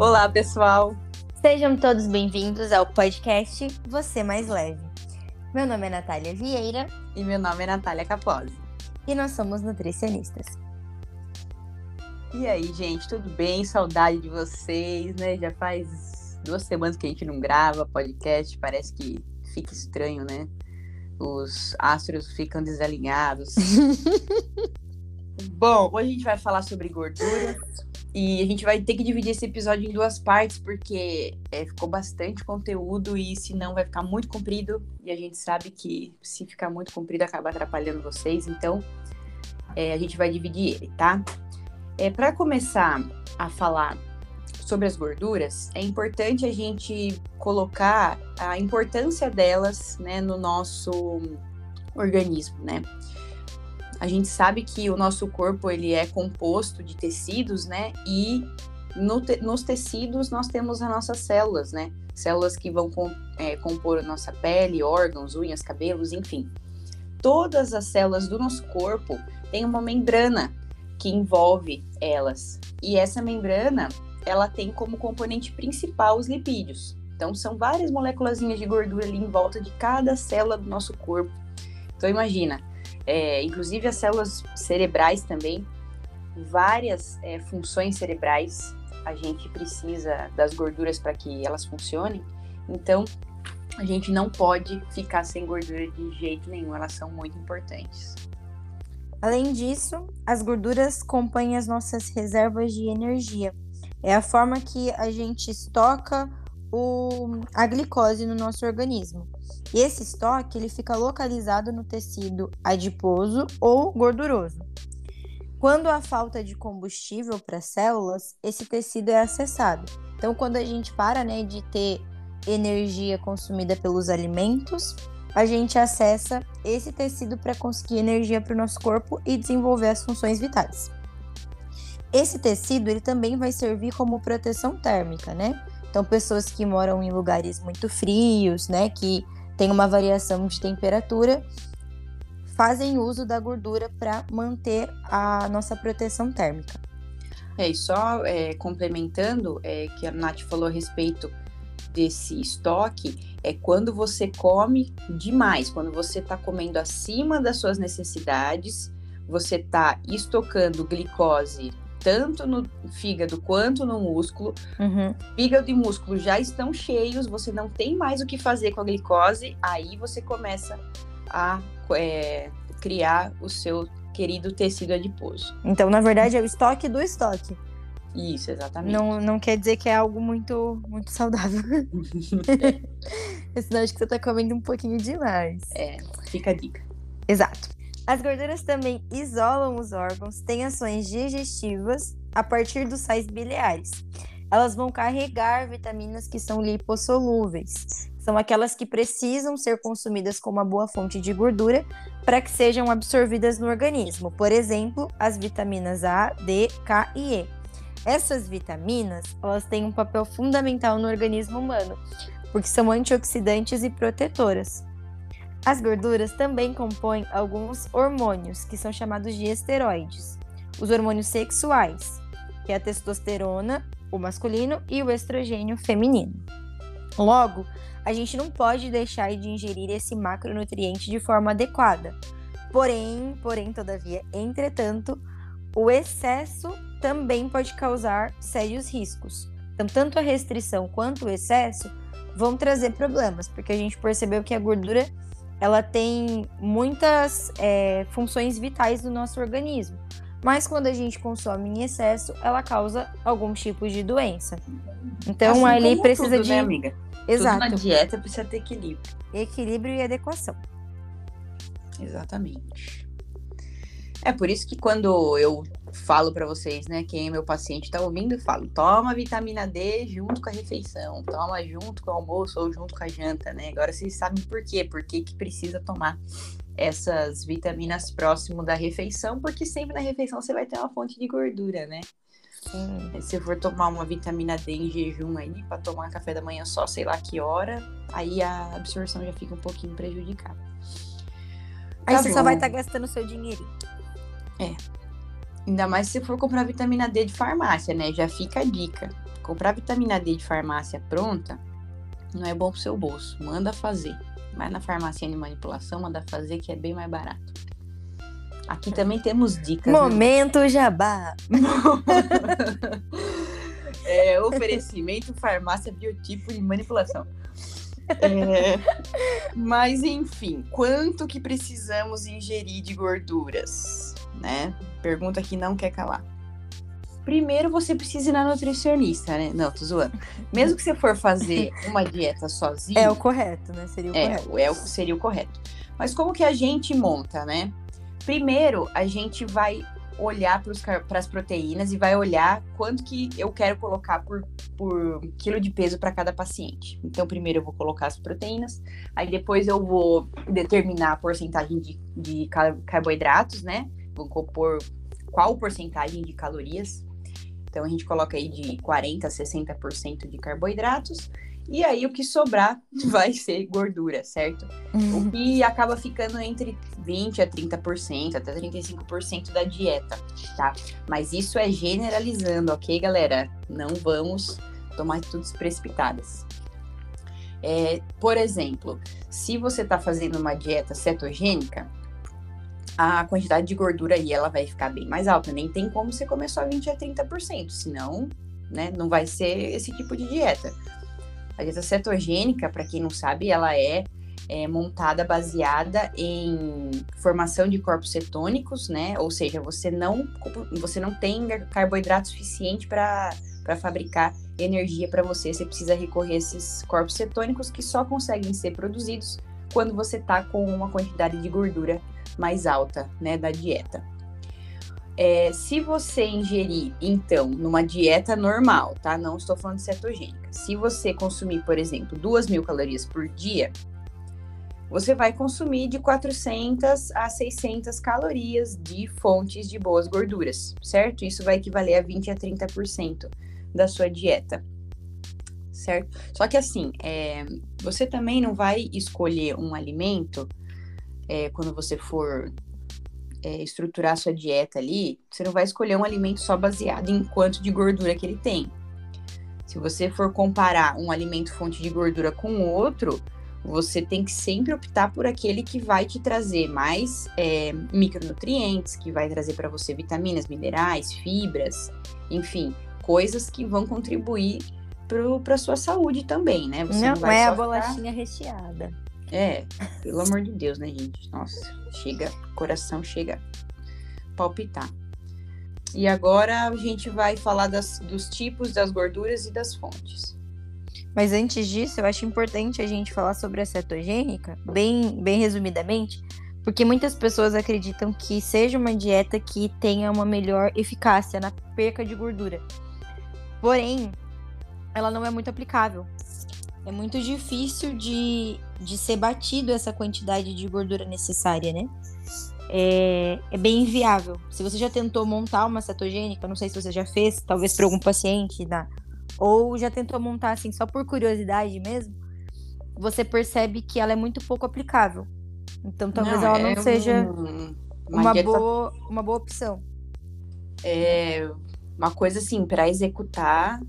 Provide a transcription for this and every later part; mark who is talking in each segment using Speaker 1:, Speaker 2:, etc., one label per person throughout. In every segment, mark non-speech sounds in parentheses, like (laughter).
Speaker 1: Olá, pessoal!
Speaker 2: Sejam todos bem-vindos ao podcast Você Mais Leve. Meu nome é Natália Vieira.
Speaker 1: E meu nome é Natália Capozzi.
Speaker 2: E nós somos nutricionistas.
Speaker 1: E aí, gente, tudo bem? Saudade de vocês, né? Já faz duas semanas que a gente não grava podcast, parece que fica estranho, né? Os astros ficam desalinhados. (laughs) Bom, hoje a gente vai falar sobre gorduras e a gente vai ter que dividir esse episódio em duas partes porque é, ficou bastante conteúdo e senão vai ficar muito comprido e a gente sabe que se ficar muito comprido acaba atrapalhando vocês, então é, a gente vai dividir ele, tá? É, Para começar a falar sobre as gorduras, é importante a gente colocar a importância delas né, no nosso organismo, né? A gente sabe que o nosso corpo ele é composto de tecidos, né? E no te nos tecidos nós temos as nossas células, né? Células que vão com é, compor a nossa pele, órgãos, unhas, cabelos, enfim. Todas as células do nosso corpo têm uma membrana que envolve elas. E essa membrana, ela tem como componente principal os lipídios. Então, são várias moléculas de gordura ali em volta de cada célula do nosso corpo. Então, imagina, é, inclusive as células cerebrais também, várias é, funções cerebrais, a gente precisa das gorduras para que elas funcionem. Então, a gente não pode ficar sem gordura de jeito nenhum, elas são muito importantes.
Speaker 2: Além disso, as gorduras compõem as nossas reservas de energia. É a forma que a gente estoca o, a glicose no nosso organismo. E esse estoque ele fica localizado no tecido adiposo ou gorduroso. Quando há falta de combustível para as células, esse tecido é acessado. Então, quando a gente para né, de ter energia consumida pelos alimentos, a gente acessa esse tecido para conseguir energia para o nosso corpo e desenvolver as funções vitais. Esse tecido ele também vai servir como proteção térmica, né? Então, pessoas que moram em lugares muito frios, né, que tem uma variação de temperatura, fazem uso da gordura para manter a nossa proteção térmica.
Speaker 1: É, e só é, complementando, é, que a Nath falou a respeito desse estoque é quando você come demais, quando você está comendo acima das suas necessidades, você está estocando glicose tanto no fígado quanto no músculo.
Speaker 2: Uhum.
Speaker 1: Fígado e músculo já estão cheios, você não tem mais o que fazer com a glicose, aí você começa a é, criar o seu querido tecido adiposo.
Speaker 2: Então, na verdade, é o estoque do estoque.
Speaker 1: Isso, exatamente.
Speaker 2: Não, não quer dizer que é algo muito, muito saudável. (laughs) (laughs) sinal de que você tá comendo um pouquinho demais.
Speaker 1: É, fica a dica.
Speaker 2: Exato. As gorduras também isolam os órgãos, têm ações digestivas a partir dos sais biliares. Elas vão carregar vitaminas que são lipossolúveis. São aquelas que precisam ser consumidas como uma boa fonte de gordura para que sejam absorvidas no organismo. Por exemplo, as vitaminas A, D, K e E. Essas vitaminas, elas têm um papel fundamental no organismo humano, porque são antioxidantes e protetoras. As gorduras também compõem alguns hormônios, que são chamados de esteroides. Os hormônios sexuais, que é a testosterona, o masculino, e o estrogênio feminino. Logo, a gente não pode deixar de ingerir esse macronutriente de forma adequada. Porém, porém, todavia, entretanto, o excesso também pode causar sérios riscos. Então, tanto a restrição quanto o excesso vão trazer problemas, porque a gente percebeu que a gordura ela tem muitas é, funções vitais do nosso organismo. Mas quando a gente consome em excesso, ela causa algum tipo de doença. Então
Speaker 1: assim
Speaker 2: ali precisa
Speaker 1: tudo,
Speaker 2: de.
Speaker 1: Né, amiga?
Speaker 2: Exato.
Speaker 1: Tudo na dieta precisa ter equilíbrio.
Speaker 2: Equilíbrio e adequação.
Speaker 1: Exatamente. É por isso que quando eu falo para vocês, né, quem é meu paciente tá ouvindo, eu falo, toma vitamina D junto com a refeição, toma junto com o almoço ou junto com a janta, né? Agora vocês sabem por quê, por que que precisa tomar essas vitaminas próximo da refeição, porque sempre na refeição você vai ter uma fonte de gordura, né?
Speaker 2: Sim.
Speaker 1: Se for tomar uma vitamina D em jejum aí, para tomar café da manhã só sei lá que hora, aí a absorção já fica um pouquinho prejudicada.
Speaker 2: Aí
Speaker 1: Tá
Speaker 2: você
Speaker 1: bom.
Speaker 2: só vai estar gastando seu dinheirinho.
Speaker 1: Ainda mais se for comprar vitamina D de farmácia, né? Já fica a dica. comprar vitamina D de farmácia pronta não é bom pro seu bolso. Manda fazer. Vai na farmácia de manipulação, manda fazer que é bem mais barato. Aqui também temos dicas.
Speaker 2: né? Momento né? jabá. (laughs)
Speaker 1: é, oferecimento farmácia biotipo de manipulação. É, mas enfim, quanto que precisamos ingerir de gorduras, né? Pergunta que não quer calar. Primeiro você precisa ir na nutricionista, né? Não, tô zoando. Mesmo que você for fazer (laughs) uma dieta sozinho.
Speaker 2: É o correto, né? Seria o
Speaker 1: é,
Speaker 2: correto.
Speaker 1: É o seria o correto. Mas como que a gente monta, né? Primeiro, a gente vai olhar para as proteínas e vai olhar quanto que eu quero colocar por, por quilo de peso para cada paciente. Então, primeiro eu vou colocar as proteínas, aí depois eu vou determinar a porcentagem de, de carboidratos, né? Compor qual porcentagem de calorias. Então, a gente coloca aí de 40% a 60% de carboidratos. E aí o que sobrar (laughs) vai ser gordura, certo?
Speaker 2: Uhum.
Speaker 1: O que acaba ficando entre 20 a 30%, até 35% da dieta, tá? Mas isso é generalizando, ok, galera? Não vamos tomar atitudes precipitadas. É, por exemplo, se você está fazendo uma dieta cetogênica, a quantidade de gordura aí ela vai ficar bem mais alta. Nem tem como você comer só 20 a 30%, senão, né, não vai ser esse tipo de dieta. A dieta cetogênica, para quem não sabe, ela é, é, montada baseada em formação de corpos cetônicos, né? Ou seja, você não, você não tem carboidrato suficiente para fabricar energia para você. Você precisa recorrer a esses corpos cetônicos que só conseguem ser produzidos quando você está com uma quantidade de gordura mais alta, né, da dieta. É, se você ingerir, então, numa dieta normal, tá? Não estou falando de cetogênica. Se você consumir, por exemplo, 2 mil calorias por dia, você vai consumir de 400 a 600 calorias de fontes de boas gorduras, certo? Isso vai equivaler a 20 a 30% da sua dieta, certo? Só que assim, é, você também não vai escolher um alimento é, quando você for é, estruturar sua dieta ali, você não vai escolher um alimento só baseado em quanto de gordura que ele tem. Se você for comparar um alimento fonte de gordura com outro, você tem que sempre optar por aquele que vai te trazer mais é, micronutrientes, que vai trazer para você vitaminas, minerais, fibras, enfim, coisas que vão contribuir para a sua saúde também, né?
Speaker 2: Você não, não é a bolachinha ficar... recheada.
Speaker 1: É, pelo amor de Deus, né, gente? Nossa, chega, coração chega palpitar. E agora a gente vai falar das, dos tipos das gorduras e das fontes.
Speaker 2: Mas antes disso, eu acho importante a gente falar sobre a cetogênica, bem, bem resumidamente, porque muitas pessoas acreditam que seja uma dieta que tenha uma melhor eficácia na perca de gordura. Porém, ela não é muito aplicável. É muito difícil de, de ser batido essa quantidade de gordura necessária, né? É, é, bem inviável. Se você já tentou montar uma cetogênica, não sei se você já fez, talvez para algum paciente, né? ou já tentou montar assim só por curiosidade mesmo, você percebe que ela é muito pouco aplicável. Então talvez não, ela não é seja um, uma, uma dieta... boa, uma boa opção.
Speaker 1: É uma coisa assim, para executar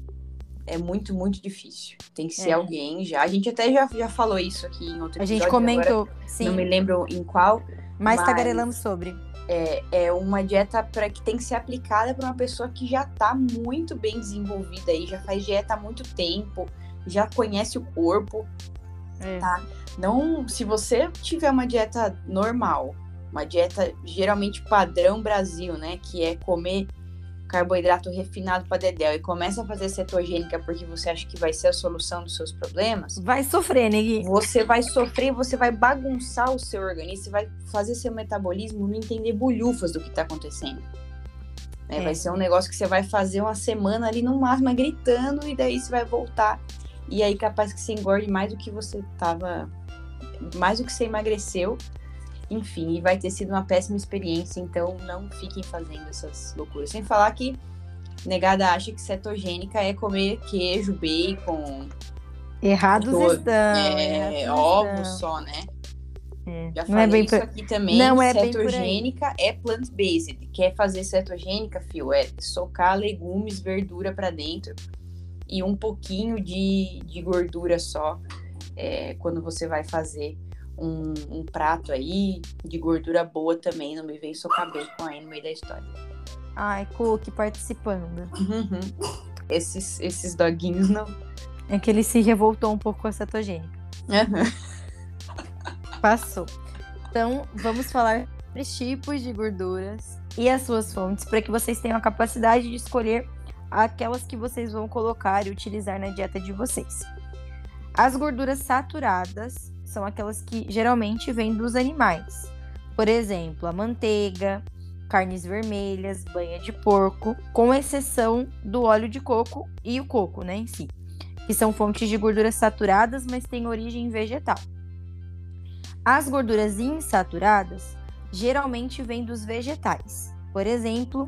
Speaker 1: é muito, muito difícil. Tem que ser é. alguém já. A gente até já, já falou isso aqui em outro episódio.
Speaker 2: A gente comentou, sim.
Speaker 1: Não me lembro em qual.
Speaker 2: Mas, mas tagarelamos sobre.
Speaker 1: É, é uma dieta para que tem que ser aplicada para uma pessoa que já está muito bem desenvolvida aí, já faz dieta há muito tempo, já conhece o corpo, é. tá? Não, se você tiver uma dieta normal, uma dieta geralmente padrão Brasil, né, que é comer carboidrato refinado para dedéu e começa a fazer cetogênica porque você acha que vai ser a solução dos seus problemas,
Speaker 2: vai sofrer? Gui?
Speaker 1: Você vai sofrer, você vai bagunçar o seu organismo, você vai fazer seu metabolismo não entender bolhufas do que está acontecendo. É, é. Vai ser um negócio que você vai fazer uma semana ali no máximo, gritando, e daí você vai voltar. E aí capaz que você engorde mais do que você tava. Mais do que você emagreceu enfim, e vai ter sido uma péssima experiência, então não fiquem fazendo essas loucuras. Sem falar que negada acha que cetogênica é comer queijo, bacon.
Speaker 2: Errados todo, estão.
Speaker 1: É, ovos só, né? É. Já falei não é bem isso por... aqui também. Não é cetogênica é plant-based. Quer fazer cetogênica, fio? É socar legumes, verdura para dentro e um pouquinho de, de gordura só é, quando você vai fazer um, um, prato aí de gordura boa também. Não me vem socar bacon aí no meio da história.
Speaker 2: Ai, Cook participando.
Speaker 1: Uhum. Esses, esses doguinhos não.
Speaker 2: É que ele se revoltou um pouco com a cetogênica.
Speaker 1: Uhum.
Speaker 2: Passou. Então, vamos falar sobre tipos de gorduras e as suas fontes para que vocês tenham a capacidade de escolher aquelas que vocês vão colocar e utilizar na dieta de vocês. As gorduras saturadas são aquelas que geralmente vêm dos animais. Por exemplo, a manteiga, carnes vermelhas, banha de porco, com exceção do óleo de coco e o coco, né, em si, que são fontes de gorduras saturadas, mas têm origem vegetal. As gorduras insaturadas geralmente vêm dos vegetais. Por exemplo,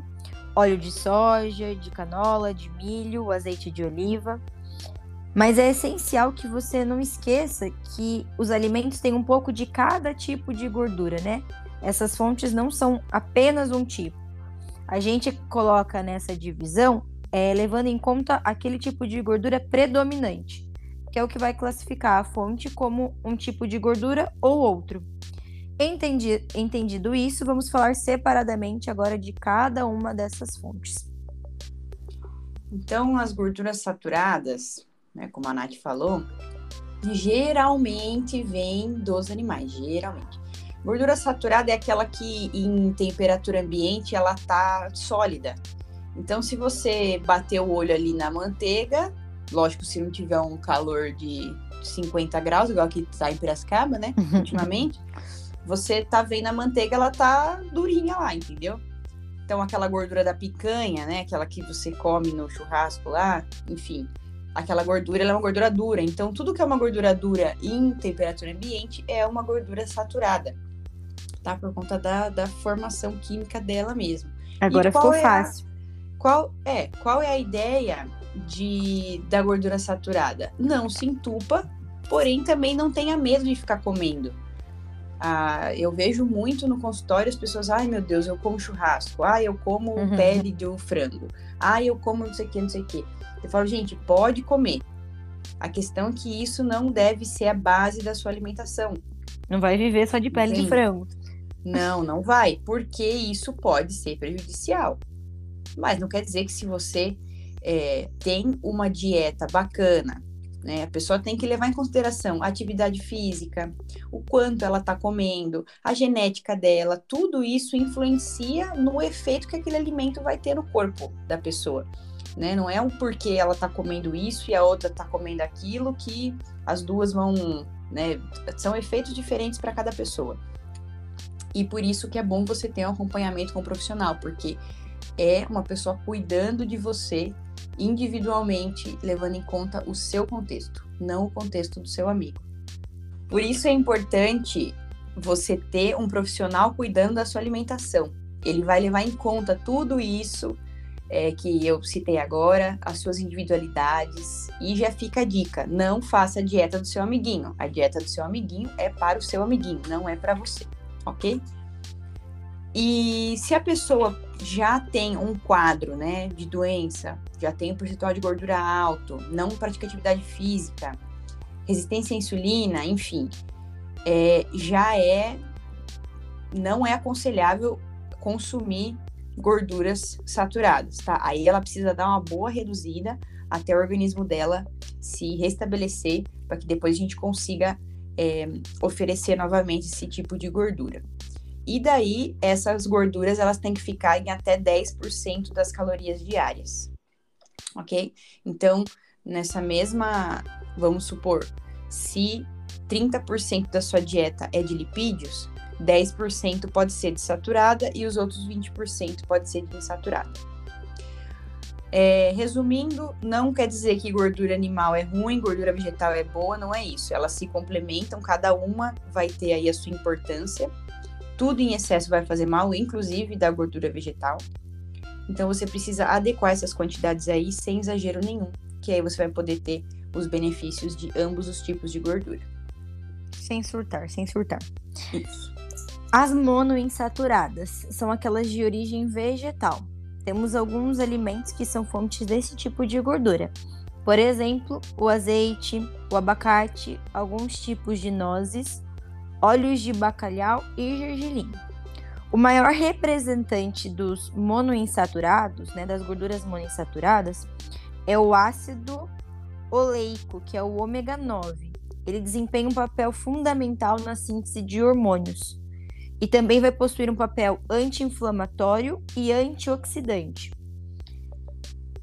Speaker 2: óleo de soja, de canola, de milho, azeite de oliva. Mas é essencial que você não esqueça que os alimentos têm um pouco de cada tipo de gordura, né? Essas fontes não são apenas um tipo. A gente coloca nessa divisão é, levando em conta aquele tipo de gordura predominante, que é o que vai classificar a fonte como um tipo de gordura ou outro. Entendi, entendido isso, vamos falar separadamente agora de cada uma dessas fontes.
Speaker 1: Então, as gorduras saturadas, né, como a Nath falou, geralmente vêm dos animais, geralmente. Gordura saturada é aquela que em temperatura ambiente ela tá sólida. Então, se você bater o olho ali na manteiga, lógico, se não tiver um calor de 50 graus, igual aqui tá em Piracicaba, né, (laughs) ultimamente, você tá vendo a manteiga, ela tá durinha lá, entendeu? Então, aquela gordura da picanha, né, aquela que você come no churrasco lá, enfim, aquela gordura é uma gordura dura. Então, tudo que é uma gordura dura em temperatura ambiente é uma gordura saturada, tá? Por conta da, da formação química dela mesmo.
Speaker 2: Agora ficou é fácil.
Speaker 1: A, qual é? Qual é a ideia de da gordura saturada? Não se entupa, porém também não tenha medo de ficar comendo. Ah, eu vejo muito no consultório as pessoas, ai meu Deus, eu como churrasco, ai eu como uhum. pele do frango, ai eu como não sei o que, não sei o que. Eu falo, gente, pode comer. A questão é que isso não deve ser a base da sua alimentação.
Speaker 2: Não vai viver só de pele Sim. de frango.
Speaker 1: Não, não vai, porque isso pode ser prejudicial. Mas não quer dizer que se você é, tem uma dieta bacana, né? A pessoa tem que levar em consideração a atividade física, o quanto ela está comendo, a genética dela, tudo isso influencia no efeito que aquele alimento vai ter no corpo da pessoa. Né? Não é um porquê ela está comendo isso e a outra está comendo aquilo que as duas vão, né? São efeitos diferentes para cada pessoa. E por isso que é bom você ter um acompanhamento com um profissional, porque é uma pessoa cuidando de você individualmente, levando em conta o seu contexto, não o contexto do seu amigo. Por isso é importante você ter um profissional cuidando da sua alimentação. Ele vai levar em conta tudo isso é, que eu citei agora, as suas individualidades. E já fica a dica: não faça a dieta do seu amiguinho. A dieta do seu amiguinho é para o seu amiguinho, não é para você, ok? E se a pessoa já tem um quadro, né, de doença, já tem um percentual de gordura alto, não pratica atividade física, resistência à insulina, enfim, é, já é não é aconselhável consumir gorduras saturadas, tá? Aí ela precisa dar uma boa reduzida até o organismo dela se restabelecer para que depois a gente consiga é, oferecer novamente esse tipo de gordura. E daí, essas gorduras, elas têm que ficar em até 10% das calorias diárias, ok? Então, nessa mesma, vamos supor, se 30% da sua dieta é de lipídios, 10% pode ser de saturada e os outros 20% pode ser de insaturada. É, resumindo, não quer dizer que gordura animal é ruim, gordura vegetal é boa, não é isso. Elas se complementam, cada uma vai ter aí a sua importância. Tudo em excesso vai fazer mal, inclusive da gordura vegetal. Então você precisa adequar essas quantidades aí sem exagero nenhum, que aí você vai poder ter os benefícios de ambos os tipos de gordura.
Speaker 2: Sem surtar, sem surtar.
Speaker 1: Isso.
Speaker 2: As monoinsaturadas são aquelas de origem vegetal. Temos alguns alimentos que são fontes desse tipo de gordura. Por exemplo, o azeite, o abacate, alguns tipos de nozes, óleos de bacalhau e gergelim. O maior representante dos monoinsaturados, né, das gorduras monoinsaturadas, é o ácido oleico, que é o ômega 9. Ele desempenha um papel fundamental na síntese de hormônios e também vai possuir um papel anti-inflamatório e antioxidante.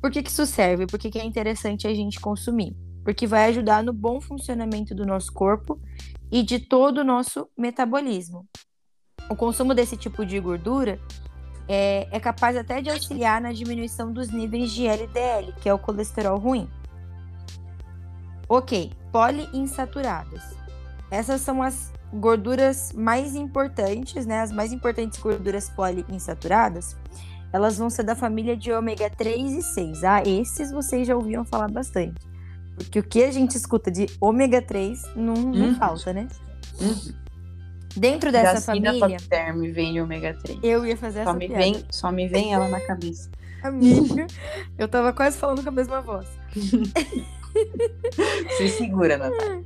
Speaker 2: Por que, que isso serve? Por que, que é interessante a gente consumir? Porque vai ajudar no bom funcionamento do nosso corpo e de todo o nosso metabolismo. O consumo desse tipo de gordura é, é capaz até de auxiliar na diminuição dos níveis de LDL, que é o colesterol ruim. Ok, poliinsaturadas. Essas são as gorduras mais importantes, né? As mais importantes gorduras poliinsaturadas elas vão ser da família de ômega 3 e 6. Ah, esses vocês já ouviram falar bastante. Porque o que a gente escuta de ômega 3 não, não uhum. falta, né? Uhum. Dentro dessa Gacina família.
Speaker 1: Term vem ômega 3.
Speaker 2: Eu ia fazer
Speaker 1: só
Speaker 2: essa
Speaker 1: me piada. Vem, só me vem ela na cabeça.
Speaker 2: Amiga, eu tava quase falando com a mesma voz. (laughs)
Speaker 1: Se segura, Natália.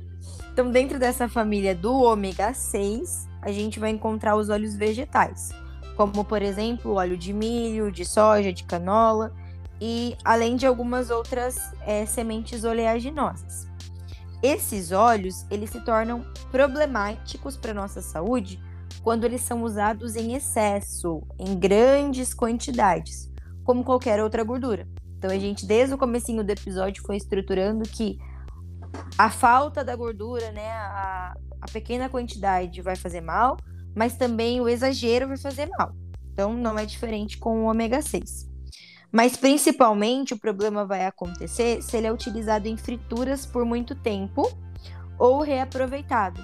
Speaker 2: Então, dentro dessa família do ômega 6, a gente vai encontrar os óleos vegetais como por exemplo óleo de milho, de soja, de canola e além de algumas outras é, sementes oleaginosas. Esses óleos eles se tornam problemáticos para nossa saúde quando eles são usados em excesso, em grandes quantidades, como qualquer outra gordura. Então a gente desde o comecinho do episódio foi estruturando que a falta da gordura, né, a, a pequena quantidade vai fazer mal, mas também o exagero vai fazer mal. Então, não é diferente com o ômega 6. Mas principalmente o problema vai acontecer se ele é utilizado em frituras por muito tempo ou reaproveitado.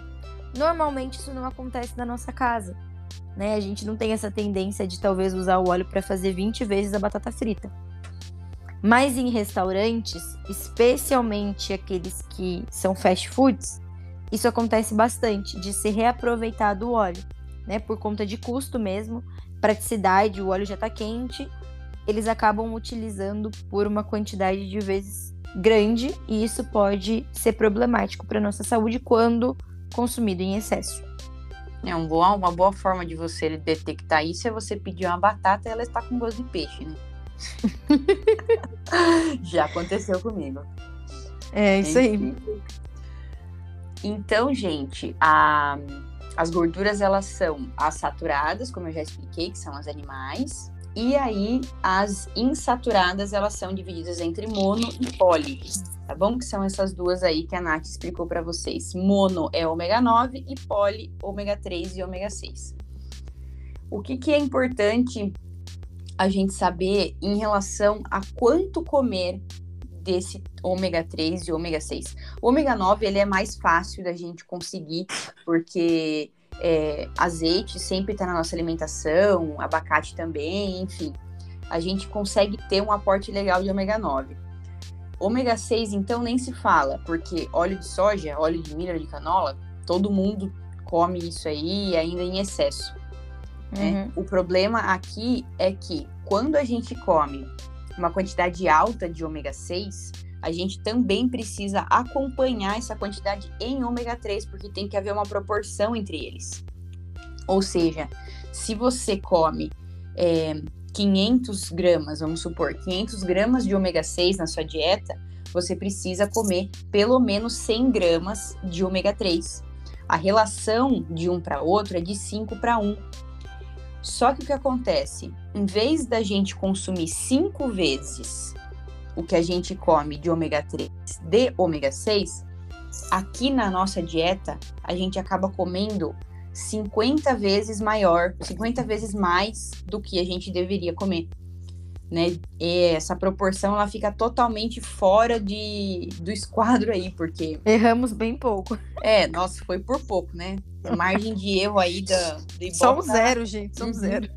Speaker 2: Normalmente isso não acontece na nossa casa. Né? A gente não tem essa tendência de talvez usar o óleo para fazer 20 vezes a batata frita. Mas em restaurantes, especialmente aqueles que são fast foods, isso acontece bastante de ser reaproveitado o óleo né? Por conta de custo mesmo, praticidade, o óleo já está quente, eles acabam utilizando por uma quantidade de vezes grande e isso pode ser problemático para nossa saúde quando consumido em excesso.
Speaker 1: É um boa, uma boa forma de você detectar isso é você pedir uma batata e ela está com gosto de peixe, né? (laughs) Já aconteceu comigo.
Speaker 2: É isso aí.
Speaker 1: Então, gente, a as gorduras elas são as saturadas, como eu já expliquei, que são as animais, e aí as insaturadas elas são divididas entre mono e poli, tá bom? Que são essas duas aí que a Nath explicou para vocês. Mono é ômega 9 e poli ômega 3 e ômega 6. O que, que é importante a gente saber em relação a quanto comer desse ômega 3 e ômega 6. O ômega 9 ele é mais fácil da gente conseguir, porque é, azeite sempre está na nossa alimentação, abacate também, enfim. A gente consegue ter um aporte legal de ômega 9. Ômega 6, então, nem se fala, porque óleo de soja, óleo de milho, de canola, todo mundo come isso aí ainda em excesso. Né? Uhum. O problema aqui é que quando a gente come uma quantidade alta de ômega 6, a gente também precisa acompanhar essa quantidade em ômega 3, porque tem que haver uma proporção entre eles. Ou seja, se você come é, 500 gramas, vamos supor, 500 gramas de ômega 6 na sua dieta, você precisa comer pelo menos 100 gramas de ômega 3. A relação de um para outro é de 5 para 1. Só que o que acontece? Em vez da gente consumir cinco vezes o que a gente come de ômega 3 de ômega 6, aqui na nossa dieta a gente acaba comendo 50 vezes maior, 50 vezes mais do que a gente deveria comer. Né? E essa proporção ela fica totalmente fora de, do esquadro aí, porque.
Speaker 2: Erramos bem pouco.
Speaker 1: É, nossa, foi por pouco, né? Margem de erro aí da.
Speaker 2: Do Só um zero, gente, só um uhum. zero.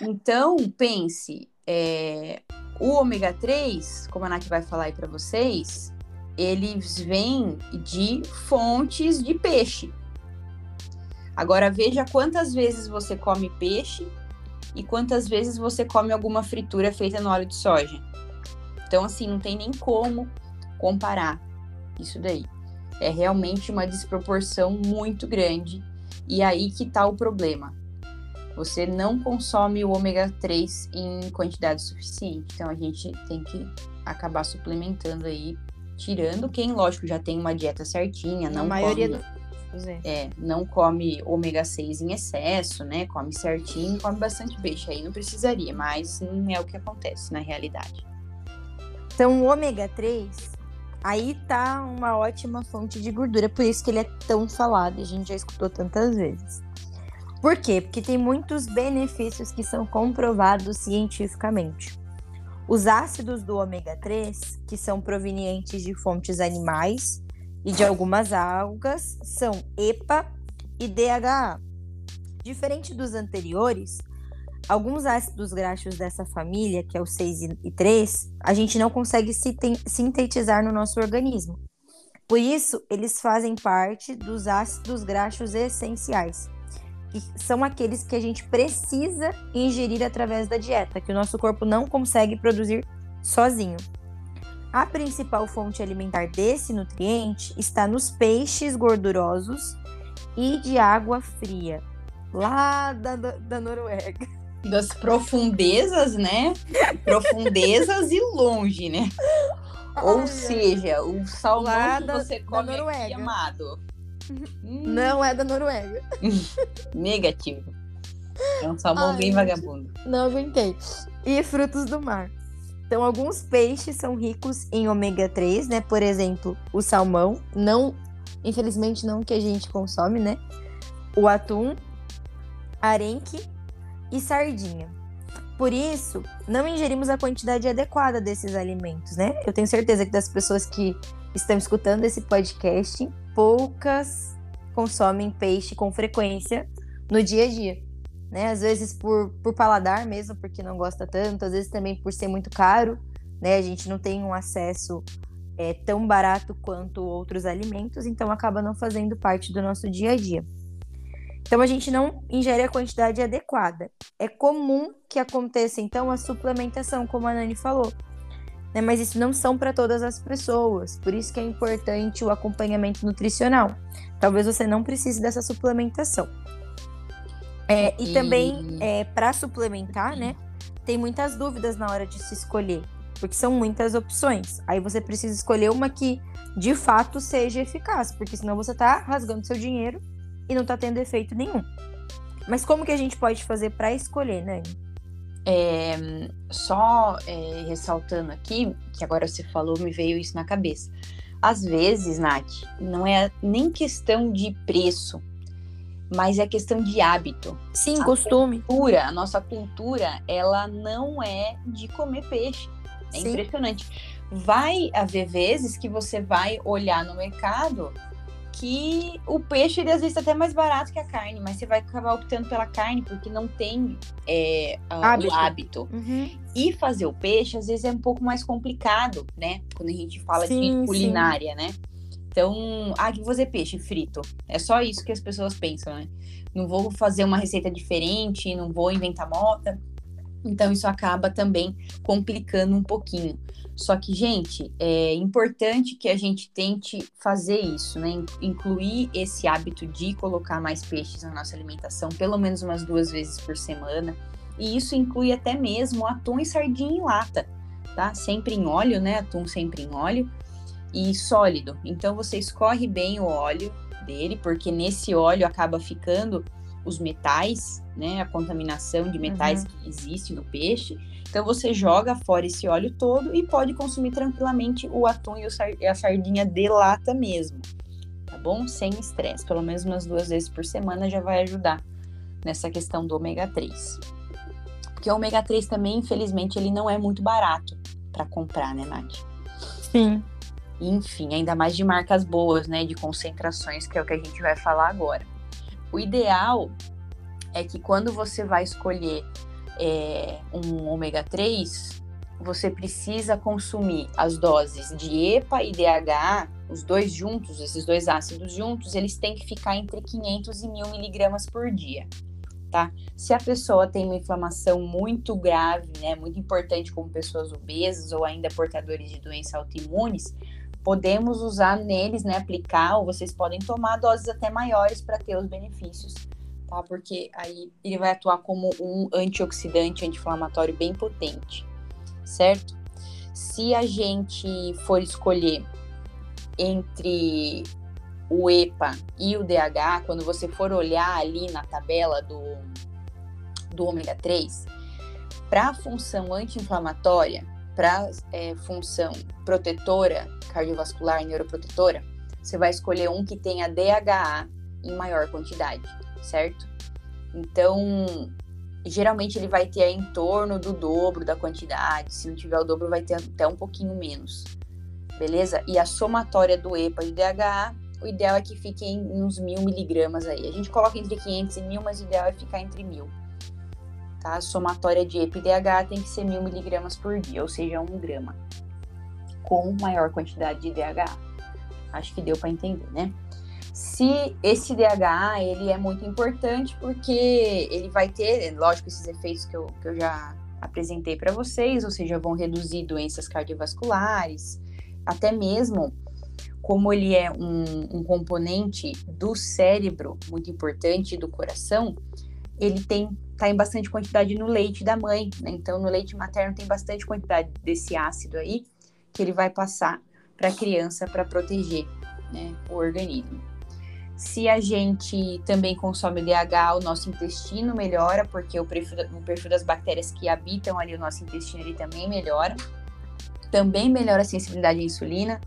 Speaker 1: Então, pense, é, o ômega 3, como a Nath vai falar aí para vocês, eles vêm de fontes de peixe. Agora veja quantas vezes você come peixe e quantas vezes você come alguma fritura feita no óleo de soja. Então, assim, não tem nem como comparar isso daí. É realmente uma desproporção muito grande. E aí que tá o problema. Você não consome o ômega 3 em quantidade suficiente. Então a gente tem que acabar suplementando aí, tirando quem, lógico, já tem uma dieta certinha, não
Speaker 2: A maioria
Speaker 1: come,
Speaker 2: do... é.
Speaker 1: é, não come ômega 6 em excesso, né? Come certinho, come bastante peixe. Aí não precisaria, mas não é o que acontece na realidade.
Speaker 2: Então, o ômega 3, aí tá uma ótima fonte de gordura, por isso que ele é tão falado, a gente já escutou tantas vezes. Por quê? Porque tem muitos benefícios que são comprovados cientificamente. Os ácidos do ômega 3, que são provenientes de fontes animais e de algumas algas, são EPA e DHA. Diferente dos anteriores, alguns ácidos graxos dessa família, que é o 6 e 3, a gente não consegue sintetizar no nosso organismo. Por isso, eles fazem parte dos ácidos graxos essenciais, que são aqueles que a gente precisa ingerir através da dieta, que o nosso corpo não consegue produzir sozinho. A principal fonte alimentar desse nutriente está nos peixes gordurosos e de água fria, lá da, da Noruega
Speaker 1: das profundezas, né? Profundezas e longe, né? (laughs) Ou Ai, seja, o salmão que você come aqui, amado.
Speaker 2: Hum. Não é da Noruega. (laughs)
Speaker 1: Negativo. É um salmão Ai, bem vagabundo.
Speaker 2: Não aguentei. E frutos do mar. Então, alguns peixes são ricos em ômega 3, né? Por exemplo, o salmão, não, infelizmente não que a gente consome, né? O atum, arenque e sardinha. Por isso, não ingerimos a quantidade adequada desses alimentos, né? Eu tenho certeza que das pessoas que estão escutando esse podcast, poucas consomem peixe com frequência no dia a dia. Né? Às vezes por, por paladar mesmo, porque não gosta tanto, às vezes também por ser muito caro, né? A gente não tem um acesso é, tão barato quanto outros alimentos, então acaba não fazendo parte do nosso dia a dia. Então a gente não ingere a quantidade adequada. É comum que aconteça então a suplementação, como a Nani falou. Né? Mas isso não são para todas as pessoas. Por isso que é importante o acompanhamento nutricional. Talvez você não precise dessa suplementação. É, e, e também é, para suplementar, né? Tem muitas dúvidas na hora de se escolher, porque são muitas opções. Aí você precisa escolher uma que de fato seja eficaz, porque senão você está rasgando seu dinheiro e não tá tendo efeito nenhum. Mas como que a gente pode fazer para escolher, Nani?
Speaker 1: É, só é, ressaltando aqui, que agora você falou, me veio isso na cabeça. Às vezes, Nath, não é nem questão de preço, mas é questão de hábito.
Speaker 2: Sim, a costume.
Speaker 1: Cultura, a nossa cultura, ela não é de comer peixe. É Sim. impressionante. Vai haver vezes que você vai olhar no mercado que o peixe ele às vezes é até mais barato que a carne, mas você vai acabar optando pela carne porque não tem é, hábito. o hábito. Uhum. E fazer o peixe às vezes é um pouco mais complicado, né? Quando a gente fala sim, de culinária, sim. né? Então, ah, que vou fazer peixe frito. É só isso que as pessoas pensam, né? Não vou fazer uma receita diferente, não vou inventar moda. Então, isso acaba também complicando um pouquinho. Só que, gente, é importante que a gente tente fazer isso, né? Incluir esse hábito de colocar mais peixes na nossa alimentação, pelo menos umas duas vezes por semana. E isso inclui até mesmo atum e sardinha em lata, tá? Sempre em óleo, né? Atum sempre em óleo e sólido. Então você escorre bem o óleo dele, porque nesse óleo acaba ficando os metais, né? A contaminação de metais uhum. que existe no peixe. Então você joga fora esse óleo todo e pode consumir tranquilamente o atum e a sardinha de lata mesmo, tá bom? Sem estresse, pelo menos umas duas vezes por semana já vai ajudar nessa questão do ômega 3. Porque o ômega 3 também, infelizmente, ele não é muito barato para comprar, né, Nath?
Speaker 2: Sim.
Speaker 1: Enfim, ainda mais de marcas boas, né, de concentrações, que é o que a gente vai falar agora. O ideal é que quando você vai escolher é, um ômega 3, você precisa consumir as doses de EPA e DHA, os dois juntos, esses dois ácidos juntos, eles têm que ficar entre 500 e 1000 miligramas por dia, tá? Se a pessoa tem uma inflamação muito grave, né, muito importante como pessoas obesas ou ainda portadores de doenças autoimunes, podemos usar neles, né, aplicar, ou vocês podem tomar doses até maiores para ter os benefícios, tá? Porque aí ele vai atuar como um antioxidante, anti-inflamatório bem potente, certo? Se a gente for escolher entre o EPA e o DH, quando você for olhar ali na tabela do, do ômega 3, para a função anti-inflamatória, para é, função protetora cardiovascular, neuroprotetora, você vai escolher um que tenha DHA em maior quantidade, certo? Então, geralmente ele vai ter em torno do dobro da quantidade, se não tiver o dobro, vai ter até um pouquinho menos, beleza? E a somatória do EPA e do DHA, o ideal é que fique em uns mil miligramas aí. A gente coloca entre 500 e mil, mas o ideal é ficar entre mil. Tá? A somatória de EPA e tem que ser mil miligramas por dia, ou seja, um grama, com maior quantidade de DHA. Acho que deu para entender, né? Se esse DHA, ele é muito importante porque ele vai ter, lógico, esses efeitos que eu, que eu já apresentei para vocês, ou seja, vão reduzir doenças cardiovasculares, até mesmo como ele é um, um componente do cérebro muito importante do coração, ele tem tá em bastante quantidade no leite da mãe, né? Então no leite materno tem bastante quantidade desse ácido aí que ele vai passar para a criança para proteger, né, o organismo. Se a gente também consome DH, o nosso intestino melhora, porque o perfil, o perfil das bactérias que habitam ali o nosso intestino ele também melhora. Também melhora a sensibilidade à insulina,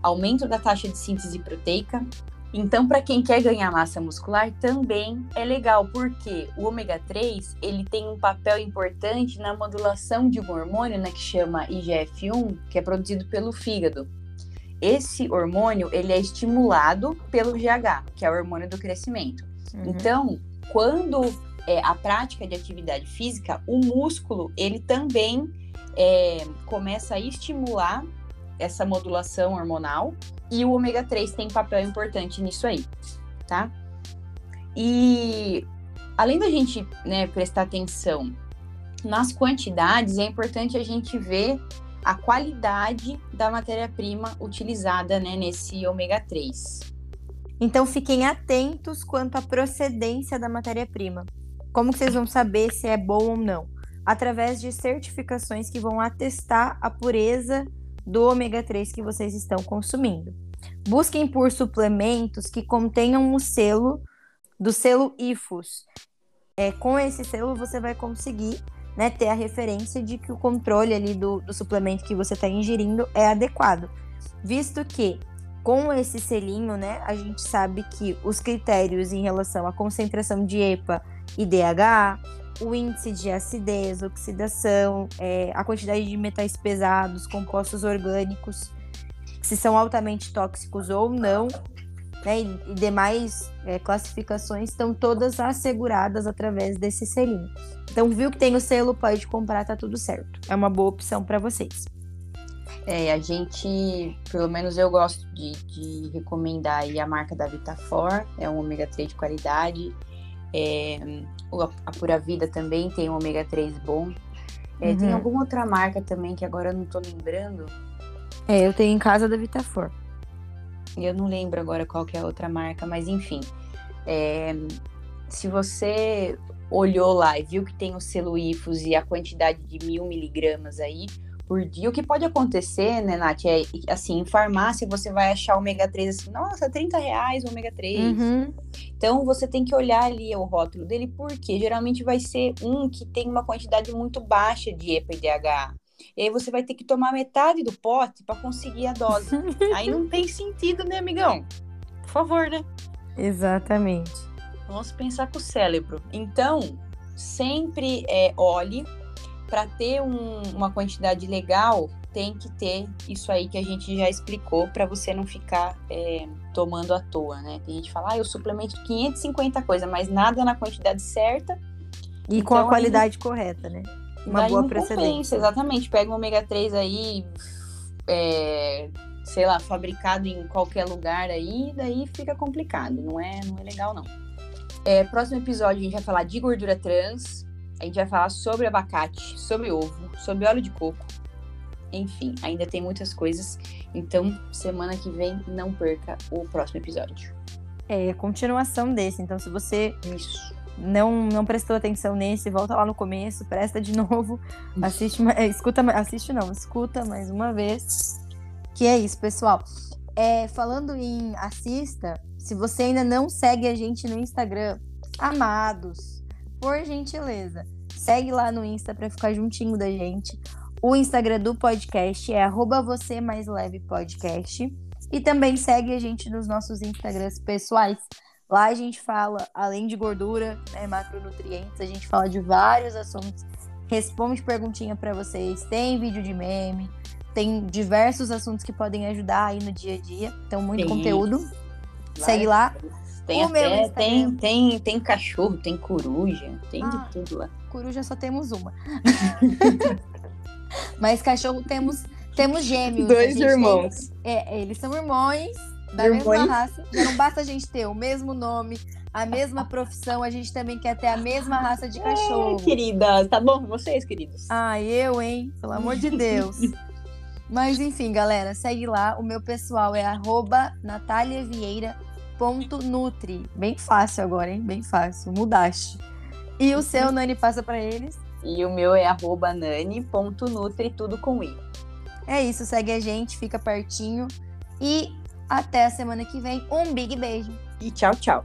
Speaker 1: aumento da taxa de síntese proteica. Então, para quem quer ganhar massa muscular, também é legal, porque o ômega 3 ele tem um papel importante na modulação de um hormônio né, que chama IGF-1, que é produzido pelo fígado esse hormônio ele é estimulado pelo GH, que é o hormônio do crescimento. Uhum. Então, quando é, a prática de atividade física, o músculo ele também é, começa a estimular essa modulação hormonal e o ômega 3 tem papel importante nisso aí, tá? E além da gente né, prestar atenção nas quantidades, é importante a gente ver a qualidade da matéria-prima utilizada né, nesse ômega 3.
Speaker 2: Então fiquem atentos quanto à procedência da matéria-prima. Como que vocês vão saber se é bom ou não? Através de certificações que vão atestar a pureza do ômega 3 que vocês estão consumindo. Busquem por suplementos que contenham o selo do selo IFUS. É, com esse selo você vai conseguir né, ter a referência de que o controle ali do, do suplemento que você está ingerindo é adequado. Visto que com esse selinho, né, a gente sabe que os critérios em relação à concentração de EPA e DHA, o índice de acidez, oxidação, é, a quantidade de metais pesados, compostos orgânicos, se são altamente tóxicos ou não, né, e, demais é, classificações estão todas asseguradas através desse selinho. Então, viu que tem o selo, pode comprar, tá tudo certo. É uma boa opção para vocês.
Speaker 1: É, a gente, pelo menos eu gosto de, de recomendar a marca da Vitafor, é um ômega 3 de qualidade. É, a Pura Vida também tem um ômega 3 bom. É, uhum. Tem alguma outra marca também que agora eu não tô lembrando.
Speaker 2: É, eu tenho em casa da Vitafor.
Speaker 1: Eu não lembro agora qual que é a outra marca, mas enfim. É, se você olhou lá e viu que tem o selo IFOS e a quantidade de mil miligramas aí por dia, o que pode acontecer, né, Nath, é assim, em farmácia você vai achar ômega 3 assim, nossa, 30 reais o ômega 3. Uhum. Então você tem que olhar ali o rótulo dele, porque geralmente vai ser um que tem uma quantidade muito baixa de EPA e DHA. E aí você vai ter que tomar metade do pote para conseguir a dose. (laughs) aí não tem sentido, né, amigão? Por favor, né?
Speaker 2: Exatamente.
Speaker 1: Vamos pensar com o cérebro. Então, sempre é, olhe para ter um, uma quantidade legal, tem que ter isso aí que a gente já explicou para você não ficar é, tomando à toa, né? Tem gente que fala, ah, eu suplemento 550 coisas, mas nada na quantidade certa.
Speaker 2: E então, com a então, qualidade aí, correta, né?
Speaker 1: Uma boa precedência. Exatamente. Pega um ômega 3 aí, é, sei lá, fabricado em qualquer lugar aí, daí fica complicado. Não é, não é legal, não. É, próximo episódio a gente vai falar de gordura trans, a gente vai falar sobre abacate, sobre ovo, sobre óleo de coco. Enfim, ainda tem muitas coisas. Então, semana que vem, não perca o próximo episódio.
Speaker 2: É, continuação desse. Então, se você
Speaker 1: Isso.
Speaker 2: não, não prestou atenção nesse, volta lá no começo, presta de (laughs) novo, assiste, é, escuta, assiste não, escuta mais uma vez. Que é isso, pessoal. É, falando em assista, se você ainda não segue a gente no Instagram, amados, por gentileza, segue lá no Insta pra ficar juntinho da gente. O Instagram do podcast é você mais leve podcast. E também segue a gente nos nossos Instagrams pessoais. Lá a gente fala, além de gordura, né, macronutrientes, a gente fala de vários assuntos, responde perguntinha pra vocês, tem vídeo de meme, tem diversos assuntos que podem ajudar aí no dia a dia. Então, muito
Speaker 1: Sim.
Speaker 2: conteúdo. Segue lá.
Speaker 1: Tem
Speaker 2: O
Speaker 1: até, tem, tem, tem cachorro, tem coruja, tem
Speaker 2: Ah.
Speaker 1: de tudo lá.
Speaker 2: Coruja só temos uma. (laughs) Mas cachorro temos, temos gêmeos. A gente tem- É, eles são irmãos da mesma
Speaker 1: Irmãos.
Speaker 2: raça. Já não basta a gente ter o mesmo nome, a mesma profissão, a gente também quer ter a mesma raça de cachorro.
Speaker 1: Ai, queridas, tá bom? Vocês, queridos.
Speaker 2: Ah, eu, hein? Pelo amor de Deus. (laughs) Mas enfim, galera, segue lá. O meu pessoal é arroba nataliavieira.nutri. Bem fácil agora, hein? Bem fácil. Mudaste. E o seu, Nani, passa pra eles.
Speaker 1: E o meu é arroba nani.nutri, tudo com i.
Speaker 2: É isso, segue a gente, fica pertinho. E até a semana que vem. Um big beijo.
Speaker 1: E tchau, tchau.